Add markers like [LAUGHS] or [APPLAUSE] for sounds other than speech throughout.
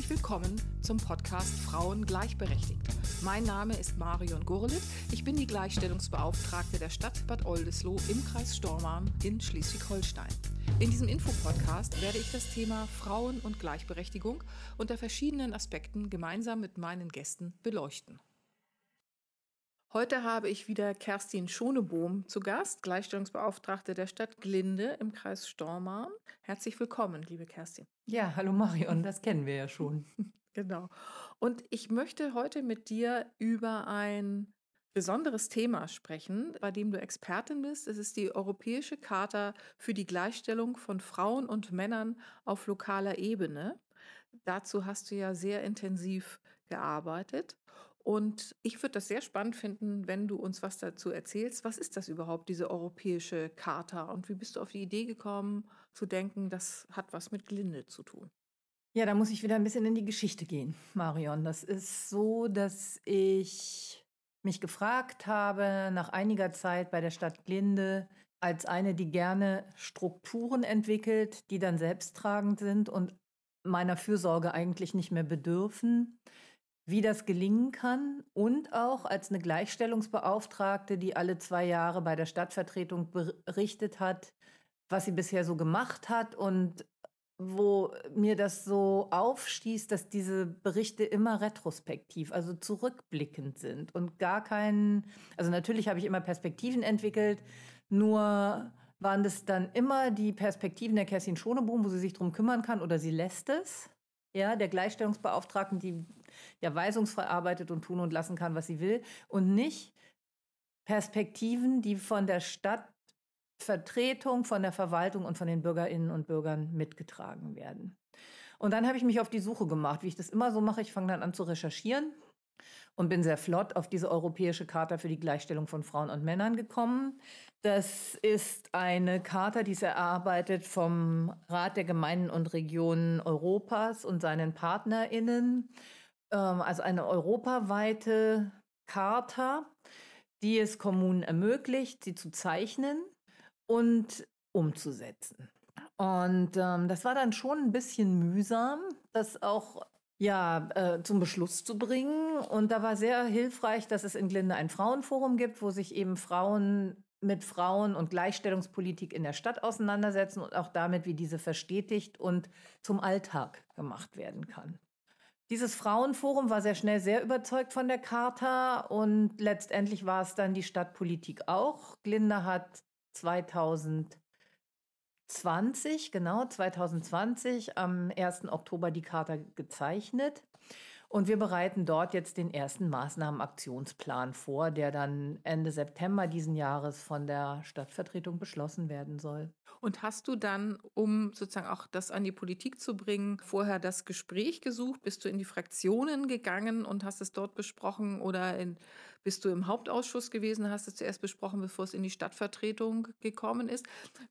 Herzlich willkommen zum Podcast Frauen gleichberechtigt. Mein Name ist Marion Gurlitt. Ich bin die Gleichstellungsbeauftragte der Stadt Bad Oldesloe im Kreis Stormarn in Schleswig-Holstein. In diesem Infopodcast werde ich das Thema Frauen und Gleichberechtigung unter verschiedenen Aspekten gemeinsam mit meinen Gästen beleuchten. Heute habe ich wieder Kerstin Schonebohm zu Gast, Gleichstellungsbeauftragte der Stadt Glinde im Kreis Stormarn. Herzlich willkommen, liebe Kerstin. Ja, hallo Marion, das kennen wir ja schon. [LAUGHS] genau. Und ich möchte heute mit dir über ein besonderes Thema sprechen, bei dem du Expertin bist. Es ist die Europäische Charta für die Gleichstellung von Frauen und Männern auf lokaler Ebene. Dazu hast du ja sehr intensiv gearbeitet. Und ich würde das sehr spannend finden, wenn du uns was dazu erzählst. Was ist das überhaupt, diese europäische Charta? Und wie bist du auf die Idee gekommen, zu denken, das hat was mit Glinde zu tun? Ja, da muss ich wieder ein bisschen in die Geschichte gehen, Marion. Das ist so, dass ich mich gefragt habe, nach einiger Zeit bei der Stadt Glinde, als eine, die gerne Strukturen entwickelt, die dann selbsttragend sind und meiner Fürsorge eigentlich nicht mehr bedürfen, wie das gelingen kann und auch als eine Gleichstellungsbeauftragte, die alle zwei Jahre bei der Stadtvertretung berichtet hat, was sie bisher so gemacht hat und wo mir das so aufstieß, dass diese Berichte immer retrospektiv, also zurückblickend sind und gar keinen, also natürlich habe ich immer Perspektiven entwickelt, nur waren das dann immer die Perspektiven der Kerstin Schonebohm, wo sie sich drum kümmern kann oder sie lässt es. Ja, der Gleichstellungsbeauftragten, die ja weisungsfrei arbeitet und tun und lassen kann, was sie will, und nicht Perspektiven, die von der Stadtvertretung, von der Verwaltung und von den Bürgerinnen und Bürgern mitgetragen werden. Und dann habe ich mich auf die Suche gemacht, wie ich das immer so mache. Ich fange dann an zu recherchieren und bin sehr flott auf diese europäische Charta für die Gleichstellung von Frauen und Männern gekommen. Das ist eine Charta, die ist erarbeitet vom Rat der Gemeinden und Regionen Europas und seinen PartnerInnen. Ähm, also eine europaweite Charta, die es Kommunen ermöglicht, sie zu zeichnen und umzusetzen. Und ähm, das war dann schon ein bisschen mühsam, das auch ja, äh, zum Beschluss zu bringen. Und da war sehr hilfreich, dass es in Glinde ein Frauenforum gibt, wo sich eben Frauen mit Frauen und Gleichstellungspolitik in der Stadt auseinandersetzen und auch damit, wie diese verstetigt und zum Alltag gemacht werden kann. Dieses Frauenforum war sehr schnell sehr überzeugt von der Charta und letztendlich war es dann die Stadtpolitik auch. Glinde hat 2000 20, genau, 2020 am 1. Oktober die Charta gezeichnet. Und wir bereiten dort jetzt den ersten Maßnahmenaktionsplan vor, der dann Ende September diesen Jahres von der Stadtvertretung beschlossen werden soll. Und hast du dann, um sozusagen auch das an die Politik zu bringen, vorher das Gespräch gesucht? Bist du in die Fraktionen gegangen und hast es dort besprochen oder in, bist du im Hauptausschuss gewesen, hast es zuerst besprochen, bevor es in die Stadtvertretung gekommen ist?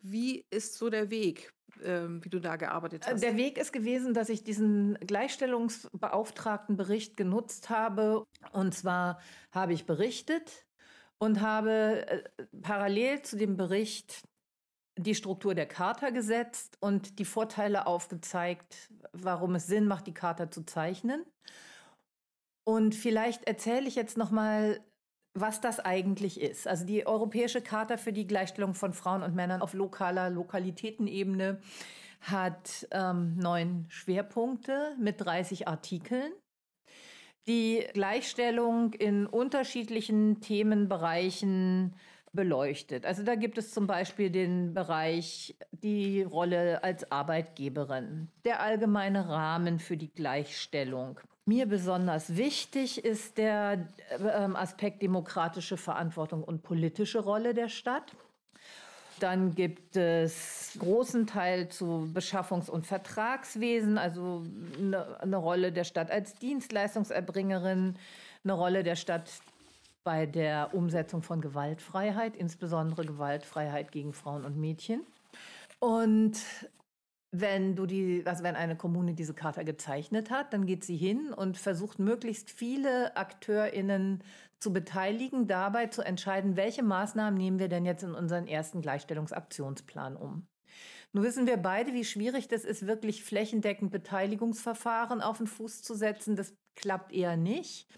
Wie ist so der Weg? Ähm, wie du da gearbeitet hast? Der Weg ist gewesen, dass ich diesen Gleichstellungsbeauftragtenbericht genutzt habe. Und zwar habe ich berichtet und habe äh, parallel zu dem Bericht die Struktur der Charta gesetzt und die Vorteile aufgezeigt, warum es Sinn macht, die Charta zu zeichnen. Und vielleicht erzähle ich jetzt noch mal was das eigentlich ist. Also die Europäische Charta für die Gleichstellung von Frauen und Männern auf lokaler Lokalitätenebene hat ähm, neun Schwerpunkte mit 30 Artikeln. Die Gleichstellung in unterschiedlichen Themenbereichen beleuchtet. Also da gibt es zum Beispiel den Bereich die Rolle als Arbeitgeberin, der allgemeine Rahmen für die Gleichstellung. Mir besonders wichtig ist der äh, Aspekt demokratische Verantwortung und politische Rolle der Stadt. Dann gibt es großen Teil zu Beschaffungs- und Vertragswesen, also eine, eine, Rolle der Stadt als Dienstleistungserbringerin, eine Rolle der Stadt bei der Umsetzung von Gewaltfreiheit, insbesondere Gewaltfreiheit gegen Frauen und Mädchen. Und wenn du die, also wenn eine Kommune diese Charta gezeichnet hat, dann geht sie hin und versucht möglichst viele AkteurInnen zu beteiligen, dabei zu entscheiden, welche Maßnahmen nehmen wir denn jetzt in unseren ersten Gleichstellungsaktionsplan um. Nun wissen wir beide, wie schwierig das ist, wirklich flächendeckend Beteiligungsverfahren auf den Fuß zu setzen. Das klappt eher nicht.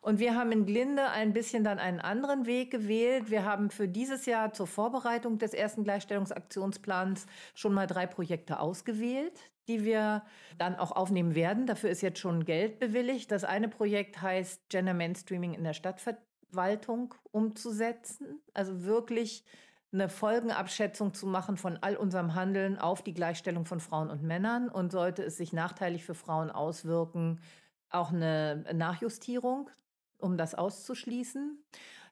Und wir haben in Glinde ein bisschen dann einen anderen Weg gewählt. Wir haben für dieses Jahr zur Vorbereitung des ersten Gleichstellungsaktionsplans schon mal drei Projekte ausgewählt, die wir dann auch aufnehmen werden. Dafür ist jetzt schon Geld bewilligt. Das eine Projekt heißt Gender Mainstreaming in der Stadtverwaltung umzusetzen. Also wirklich eine Folgenabschätzung zu machen von all unserem Handeln auf die Gleichstellung von Frauen und Männern und sollte es sich nachteilig für Frauen auswirken, auch eine Nachjustierung, um das auszuschließen.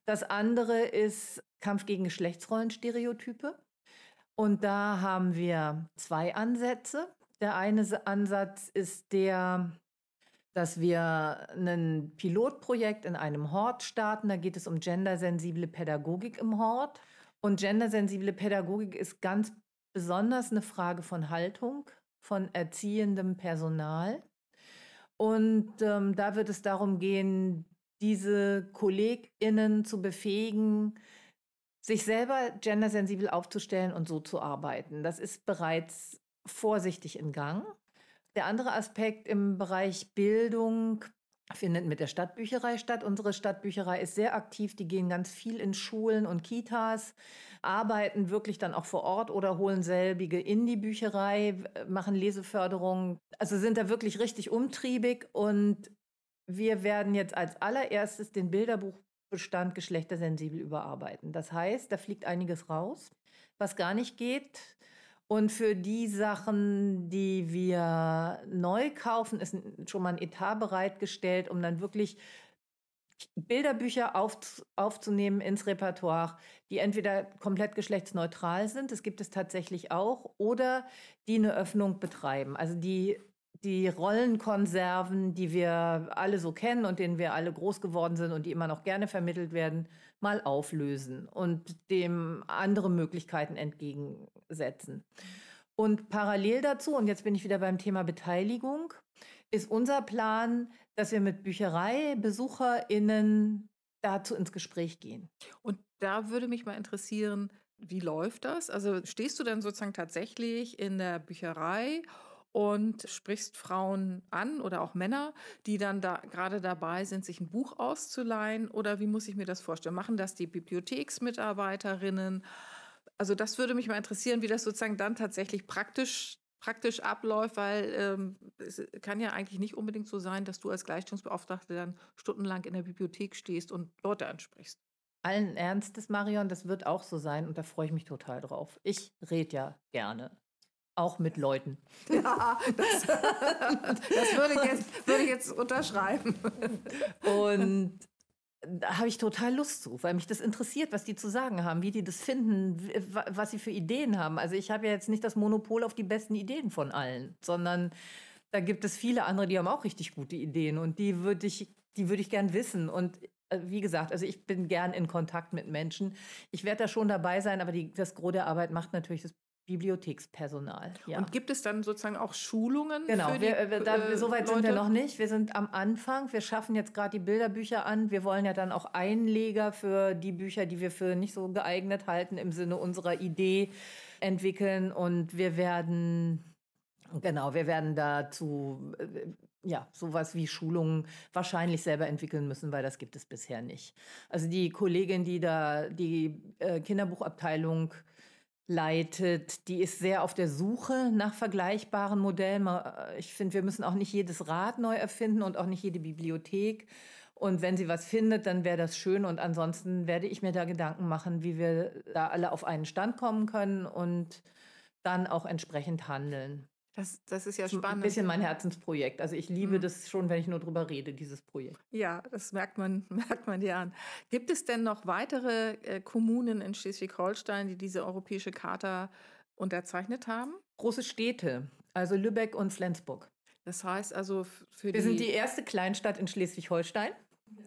Das andere ist Kampf gegen Geschlechtsrollenstereotype. Und da haben wir zwei Ansätze. Der eine Ansatz ist der, dass wir ein Pilotprojekt in einem Hort starten. Da geht es um gendersensible Pädagogik im Hort. Und gendersensible Pädagogik ist ganz besonders eine Frage von Haltung, von erziehendem Personal. Und ähm, da wird es darum gehen, diese KollegInnen zu befähigen, sich selber gendersensibel aufzustellen und so zu arbeiten. Das ist bereits vorsichtig in Gang. Der andere Aspekt im Bereich Bildung findet mit der Stadtbücherei statt. Unsere Stadtbücherei ist sehr aktiv. Die gehen ganz viel in Schulen und Kitas, arbeiten wirklich dann auch vor Ort oder holen selbige in die Bücherei, machen Leseförderung. Also sind da wirklich richtig umtriebig und wir werden jetzt als allererstes den Bilderbuchbestand geschlechtersensibel überarbeiten. Das heißt, da fliegt einiges raus, was gar nicht geht. Und für die Sachen, die wir neu kaufen, ist schon mal ein Etat bereitgestellt, um dann wirklich Bilderbücher auf, aufzunehmen ins Repertoire, die entweder komplett geschlechtsneutral sind, das gibt es tatsächlich auch, oder die eine Öffnung betreiben. Also die die Rollenkonserven, die wir alle so kennen und denen wir alle groß geworden sind und die immer noch gerne vermittelt werden, mal auflösen und dem andere Möglichkeiten entgegensetzen. Und parallel dazu, und jetzt bin ich wieder beim Thema Beteiligung, ist unser Plan, dass wir mit BüchereibesucherInnen dazu ins Gespräch gehen. Und da würde mich mal interessieren, wie läuft das? Also stehst du dann sozusagen tatsächlich in der Bücherei und sprichst Frauen an oder auch Männer, die dann da gerade dabei sind, sich ein Buch auszuleihen? Oder wie muss ich mir das vorstellen? Machen das die Bibliotheksmitarbeiterinnen? Also das würde mich mal interessieren, wie das sozusagen dann tatsächlich praktisch praktisch abläuft, weil ähm, es kann ja eigentlich nicht unbedingt so sein, dass du als Gleichstellungsbeauftragte dann stundenlang in der Bibliothek stehst und Leute ansprichst. Allen Ernstes, Marion, das wird auch so sein und da freue ich mich total drauf. Ich rede ja gerne auch mit Leuten. [LAUGHS] Ja, das, [LAUGHS] das würde, ich jetzt, würde ich jetzt unterschreiben. Und da habe ich total Lust zu, weil mich das interessiert, was die zu sagen haben, wie die das finden, was sie für Ideen haben. Also ich habe ja jetzt nicht das Monopol auf die besten Ideen von allen, sondern da gibt es viele andere, die haben auch richtig gute Ideen und die würde ich, die würde ich gern wissen. Und äh, wie gesagt, also ich bin gern in Kontakt mit Menschen. Ich werde da schon dabei sein, aber die, das Gros der Arbeit macht natürlich das Bibliothekspersonal. Ja. Und gibt es dann sozusagen auch Schulungen? Genau, für die, wir, äh, da, äh, so weit sind wir noch nicht. Wir sind am Anfang. Wir schaffen jetzt gerade die Bilderbücher an. Wir wollen ja dann auch Einleger für die Bücher, die wir für nicht so geeignet halten, im Sinne unserer Idee entwickeln. Und wir werden, genau, wir werden dazu, äh, ja, sowas wie Schulungen wahrscheinlich selber entwickeln müssen, weil das gibt es bisher nicht. Also die Kollegin, die da die äh, Kinderbuchabteilung leitet, die ist sehr auf der Suche nach vergleichbaren Modellen. Äh, ich finde, wir müssen auch nicht jedes Rad neu erfinden und auch nicht jede Bibliothek. Und wenn sie was findet, dann wäre das schön. Und ansonsten werde ich mir da Gedanken machen, wie wir da alle auf einen Stand kommen können und dann auch entsprechend handeln. Das, das ist ja spannend. Ein bisschen mein Herzensprojekt. Also ich liebe mhm. das schon, wenn ich nur drüber rede, dieses Projekt. Ja, das merkt man, [LAUGHS] merkt man dir an. Gibt es denn noch weitere äh, Kommunen in Schleswig-Holstein, die diese europäische Charta unterzeichnet haben? Große Städte, also Lübeck und Flensburg. Das heißt also für Wir die... sind die erste Kleinstadt in Schleswig-Holstein.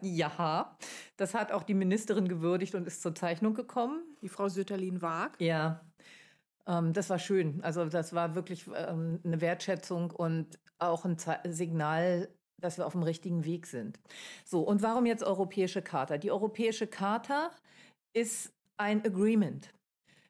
Ja. ja, das hat auch die Ministerin gewürdigt und ist zur Zeichnung gekommen. Die Frau Sütterlin-Waag. Ja, ähm, das war schön. Also das war wirklich ähm, eine Wertschätzung und auch ein Ze Signal, dass wir auf dem richtigen Weg sind. So, und warum jetzt Europäische Charta? Die Europäische Charta ist ein Agreement.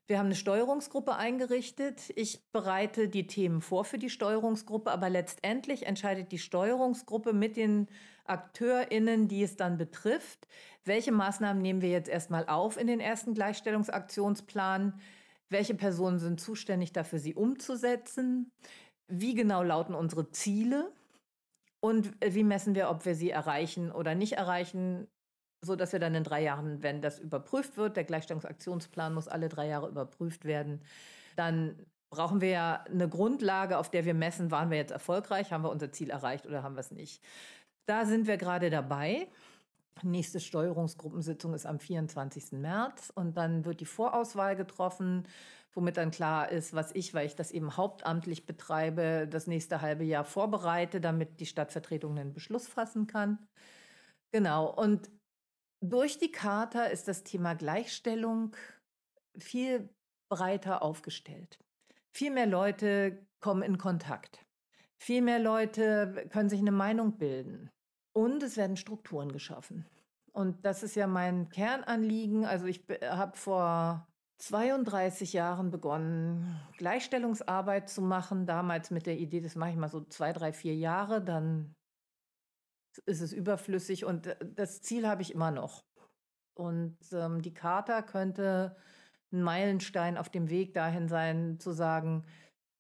Wir haben eine Steuerungsgruppe eingerichtet. Ich bereite die Themen vor für die Steuerungsgruppe, aber letztendlich entscheidet die Steuerungsgruppe mit den AkteurInnen, die es dann betrifft, welche Maßnahmen nehmen wir jetzt erstmal auf in den ersten Gleichstellungsaktionsplan, welche Personen sind zuständig dafür, sie umzusetzen, wie genau lauten unsere Ziele und wie messen wir, ob wir sie erreichen oder nicht erreichen so dass wir dann in drei Jahren, wenn das überprüft wird, der Gleichstellungsaktionsplan muss alle drei Jahre überprüft werden, dann brauchen wir ja eine Grundlage, auf der wir messen, waren wir jetzt erfolgreich, haben wir unser Ziel erreicht oder haben wir es nicht. Da sind wir gerade dabei. Nächste Steuerungsgruppensitzung ist am 24. März und dann wird die Vorauswahl getroffen, womit dann klar ist, was ich, weil ich das eben hauptamtlich betreibe, das nächste halbe Jahr vorbereite, damit die Stadtvertretung einen Beschluss fassen kann. Genau. Und durch die Charta ist das Thema Gleichstellung viel breiter aufgestellt. Viel mehr Leute kommen in Kontakt. Viel mehr Leute können sich eine Meinung bilden. Und es werden Strukturen geschaffen. Und das ist ja mein Kernanliegen. Also ich habe vor 32 Jahren begonnen, Gleichstellungsarbeit zu machen. Damals mit der Idee, das mache ich mal so zwei, drei, vier Jahre. Dann ist es überflüssig und äh, das Ziel habe ich immer noch. Und ähm, die Charta könnte ein Meilenstein auf dem Weg dahin sein, zu sagen,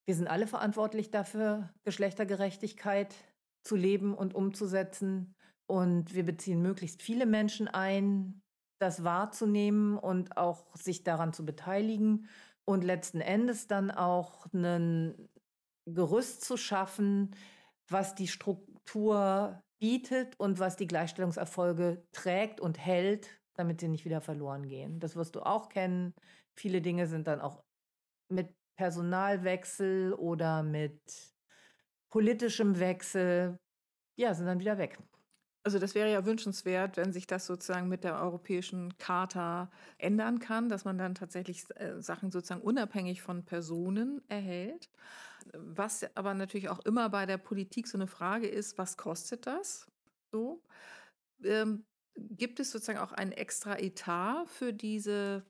wir sind alle verantwortlich dafür, Geschlechtergerechtigkeit zu leben und umzusetzen. Und wir beziehen möglichst viele Menschen ein, das wahrzunehmen und auch sich daran zu beteiligen und letzten Endes dann auch ein Gerüst zu schaffen, was die Struktur bietet und was die Gleichstellungserfolge trägt und hält, damit sie nicht wieder verloren gehen. Das wirst du auch kennen. Viele Dinge sind dann auch mit Personalwechsel oder mit politischem Wechsel, ja, sind dann wieder weg. Also das wäre ja wünschenswert, wenn sich das sozusagen mit der europäischen Charta ändern kann, dass man dann tatsächlich äh, Sachen sozusagen unabhängig von Personen erhält. Was aber natürlich auch immer bei der Politik so eine Frage ist, was kostet das? So. Ähm, gibt es sozusagen auch einen extra Etat für diese,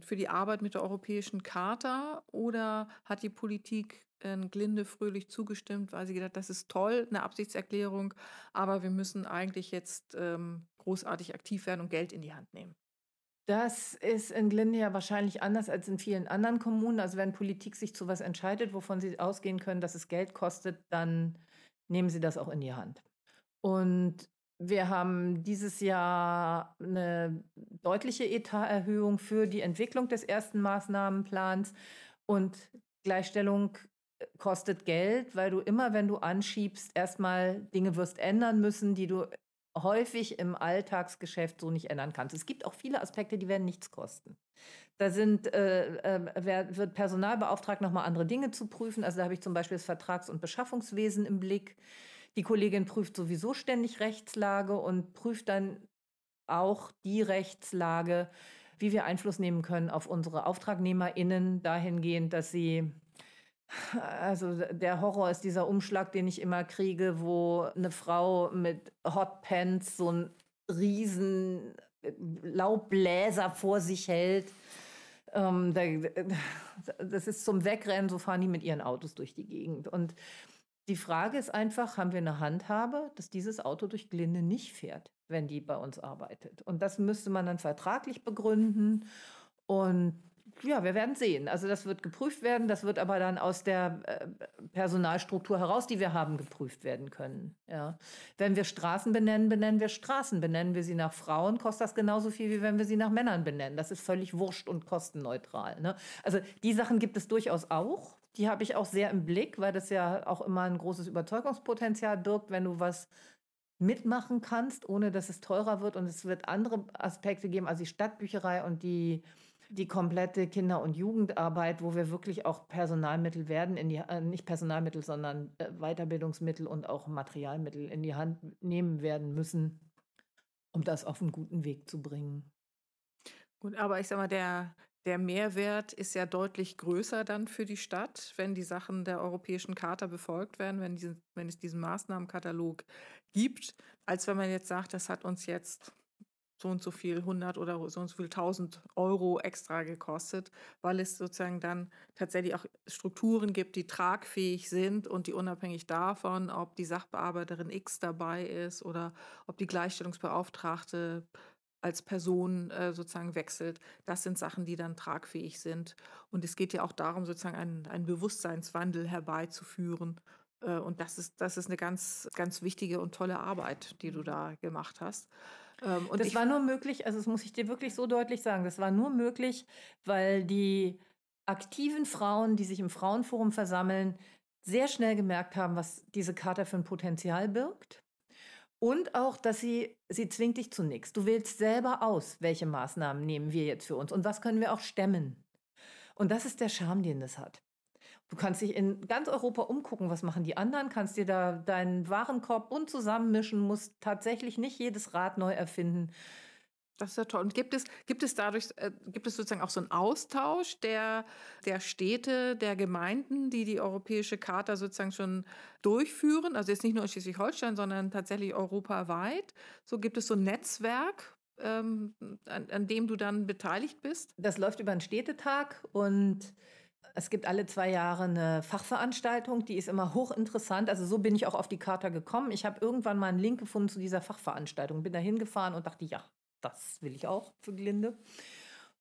für die Arbeit mit der europäischen Charta oder hat die Politik Glinde fröhlich zugestimmt, weil sie gedacht, das ist toll, eine Absichtserklärung, aber wir müssen eigentlich jetzt ähm, großartig aktiv werden und Geld in die Hand nehmen? Das ist in Glinde ja wahrscheinlich anders als in vielen anderen Kommunen. Also wenn Politik sich zu was entscheidet, wovon sie ausgehen können, dass es Geld kostet, dann nehmen sie das auch in die Hand. Und wir haben dieses Jahr eine deutliche Etaterhöhung für die Entwicklung des ersten Maßnahmenplans. Und Gleichstellung kostet Geld, weil du immer, wenn du anschiebst, erstmal Dinge wirst ändern müssen, die du häufig im Alltagsgeschäft so nicht ändern kannst. Es gibt auch viele Aspekte, die werden nichts kosten. Da sind, äh, äh, wird Personal beauftragt, nochmal andere Dinge zu prüfen. Also da habe ich zum Beispiel das Vertrags- und Beschaffungswesen im Blick. Die Kollegin prüft sowieso ständig Rechtslage und prüft dann auch die Rechtslage, wie wir Einfluss nehmen können auf unsere AuftragnehmerInnen dahingehend, dass sie also der Horror ist dieser Umschlag, den ich immer kriege, wo eine Frau mit Hotpants so einen riesen äh, Laubbläser vor sich hält. Ähm, das ist zum Wegrennen, so fahren die mit ihren Autos durch die Gegend. Und die Frage ist einfach, haben wir eine Handhabe, dass dieses Auto durch Glinde nicht fährt, wenn die bei uns arbeitet? Und das müsste man dann vertraglich begründen. Und ja, wir werden sehen. Also das wird geprüft werden, das wird aber dann aus der äh, Personalstruktur heraus, die wir haben, geprüft werden können. Ja. Wenn wir Straßen benennen, benennen wir Straßen. Benennen wir sie nach Frauen, kostet das genauso viel, wie wenn wir sie nach Männern benennen. Das ist völlig wurscht und kostenneutral. Ne? Also die Sachen gibt es durchaus auch. Die habe ich auch sehr im Blick, weil das ja auch immer ein großes Überzeugungspotenzial birgt, wenn du was mitmachen kannst, ohne dass es teurer wird. Und es wird andere Aspekte geben, also die Stadtbücherei und die die komplette Kinder- und Jugendarbeit, wo wir wirklich auch Personalmittel werden, in die, äh, nicht Personalmittel, sondern äh, Weiterbildungsmittel und auch Materialmittel in die Hand nehmen werden müssen, um das auf einen guten Weg zu bringen. Gut, aber ich sag mal, der, der Mehrwert ist ja deutlich größer dann für die Stadt, wenn die Sachen der Europäischen Charta befolgt werden, wenn, diese, wenn es diesen Maßnahmenkatalog gibt, als wenn man jetzt sagt, das hat uns jetzt so und so viel 100 oder so und so viel 1000 Euro extra gekostet, weil es sozusagen dann tatsächlich auch Strukturen gibt, die tragfähig sind und die unabhängig davon, ob die Sachbearbeiterin X dabei ist oder ob die Gleichstellungsbeauftragte als Person äh, sozusagen wechselt. Das sind Sachen, die dann tragfähig sind. Und es geht ja auch darum, sozusagen einen, einen Bewusstseinswandel herbeizuführen. Äh, und das ist, das ist eine ganz, ganz wichtige und tolle Arbeit, die du da gemacht hast. Ähm, und das war nur möglich, also das muss ich dir wirklich so deutlich sagen, das war nur möglich, weil die aktiven Frauen, die sich im Frauenforum versammeln, sehr schnell gemerkt haben, was diese Charta für ein Potenzial birgt. Und auch, dass sie, sie zwingt dich zu nichts. Du wählst selber aus, welche Maßnahmen nehmen wir jetzt für uns und was können wir auch stemmen. Und das ist der Charme, den das hat. Du kannst dich in ganz Europa umgucken, was machen die anderen, kannst dir da deinen Warenkorb bunt zusammenmischen, musst tatsächlich nicht jedes Rad neu erfinden. Das ist ja toll. Und gibt es, gibt es dadurch, äh, gibt es sozusagen auch so einen Austausch der, der Städte, der Gemeinden, die die europäische Charta sozusagen schon durchführen? Also jetzt nicht nur in Schleswig-Holstein, sondern tatsächlich europaweit. So gibt es so ein Netzwerk, ähm, an, an dem du dann beteiligt bist? Das läuft über einen Städtetag und es gibt alle zwei Jahre eine Fachveranstaltung, die ist immer hochinteressant. Also so bin ich auch auf die Charta gekommen. Ich habe irgendwann mal einen Link gefunden zu dieser Fachveranstaltung, bin da hingefahren und dachte, ja, das will ich auch für Glinde.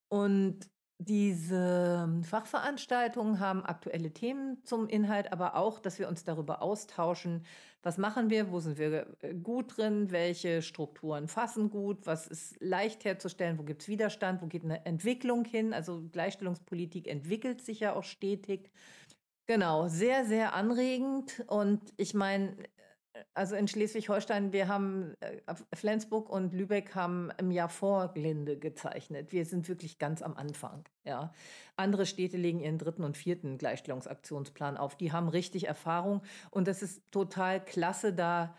Und diese Fachveranstaltungen haben aktuelle Themen zum Inhalt, aber auch, dass wir uns darüber austauschen, was machen wir, wo sind wir äh, gut drin, welche Strukturen fassen gut, was ist leicht herzustellen, wo gibt es Widerstand, wo geht eine Entwicklung hin. Also Gleichstellungspolitik entwickelt sich ja auch stetig. Genau, sehr, sehr anregend. Und ich meine, also in Schleswig-Holstein, wir haben, äh, Flensburg und Lübeck haben im Jahr vor Glinde gezeichnet. Wir sind wirklich ganz am Anfang. Ja. Andere Städte legen ihren dritten und vierten Gleichstellungsaktionsplan auf. Die haben richtig Erfahrung und das ist total klasse, da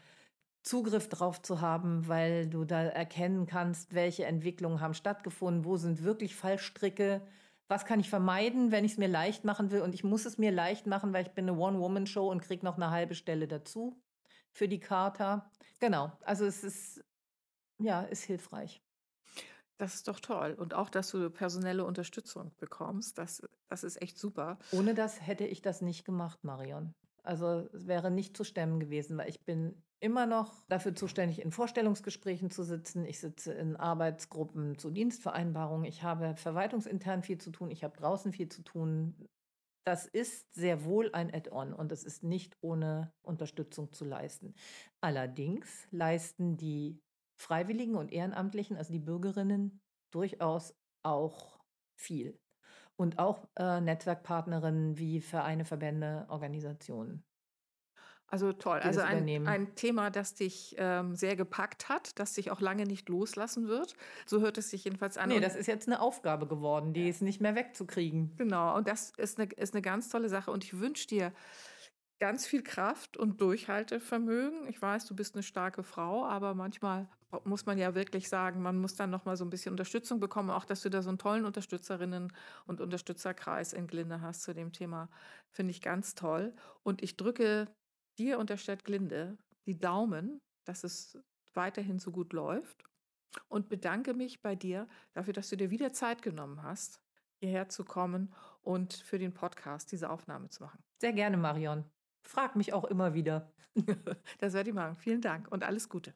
Zugriff drauf zu haben, weil du da erkennen kannst, welche Entwicklungen haben stattgefunden, wo sind wirklich Fallstricke, was kann ich vermeiden, wenn ich es mir leicht machen will und ich muss es mir leicht machen, weil ich bin eine One-Woman-Show und kriege noch eine halbe Stelle dazu für die Charta. Genau, also es ist, ja, ist hilfreich. Das ist doch toll. Und auch, dass du personelle Unterstützung bekommst, das, das ist echt super. Ohne das hätte ich das nicht gemacht, Marion. Also es wäre nicht zu stemmen gewesen, weil ich bin immer noch dafür zuständig, in Vorstellungsgesprächen zu sitzen. Ich sitze in Arbeitsgruppen zu Dienstvereinbarungen. Ich habe verwaltungsintern viel zu tun. Ich habe draußen viel zu tun. Das ist sehr wohl ein Add-on und es ist nicht ohne Unterstützung zu leisten. Allerdings leisten die Freiwilligen und Ehrenamtlichen, also die Bürgerinnen, durchaus auch viel. Und auch äh, Netzwerkpartnerinnen wie Vereine, Verbände, Organisationen. Also toll. Also ein, ein, Thema, das dich ähm, sehr gepackt hat, das dich auch lange nicht loslassen wird. So hört es sich jedenfalls an. Nee, das ist jetzt eine Aufgabe geworden, die ja. ist nicht mehr wegzukriegen. Genau, und das ist eine, ist eine ganz tolle Sache. Und ich wünsche dir ganz viel Kraft und Durchhaltevermögen. Ich weiß, du bist eine starke Frau, aber manchmal muss man ja wirklich sagen, man muss dann noch mal so ein bisschen Unterstützung bekommen, auch dass du da so einen tollen Unterstützerinnen und Unterstützerkreis in Glinde hast zu dem Thema, finde ich ganz toll. Und ich drücke dir und der Stadt Glinde die Daumen, dass es weiterhin so gut läuft und bedanke mich bei dir dafür, dass du dir wieder Zeit genommen hast, hierher zu kommen und für den Podcast diese Aufnahme zu machen. Sehr gerne, Marion. Frag mich auch immer wieder. [LAUGHS] das werde ich machen. Vielen Dank und alles Gute.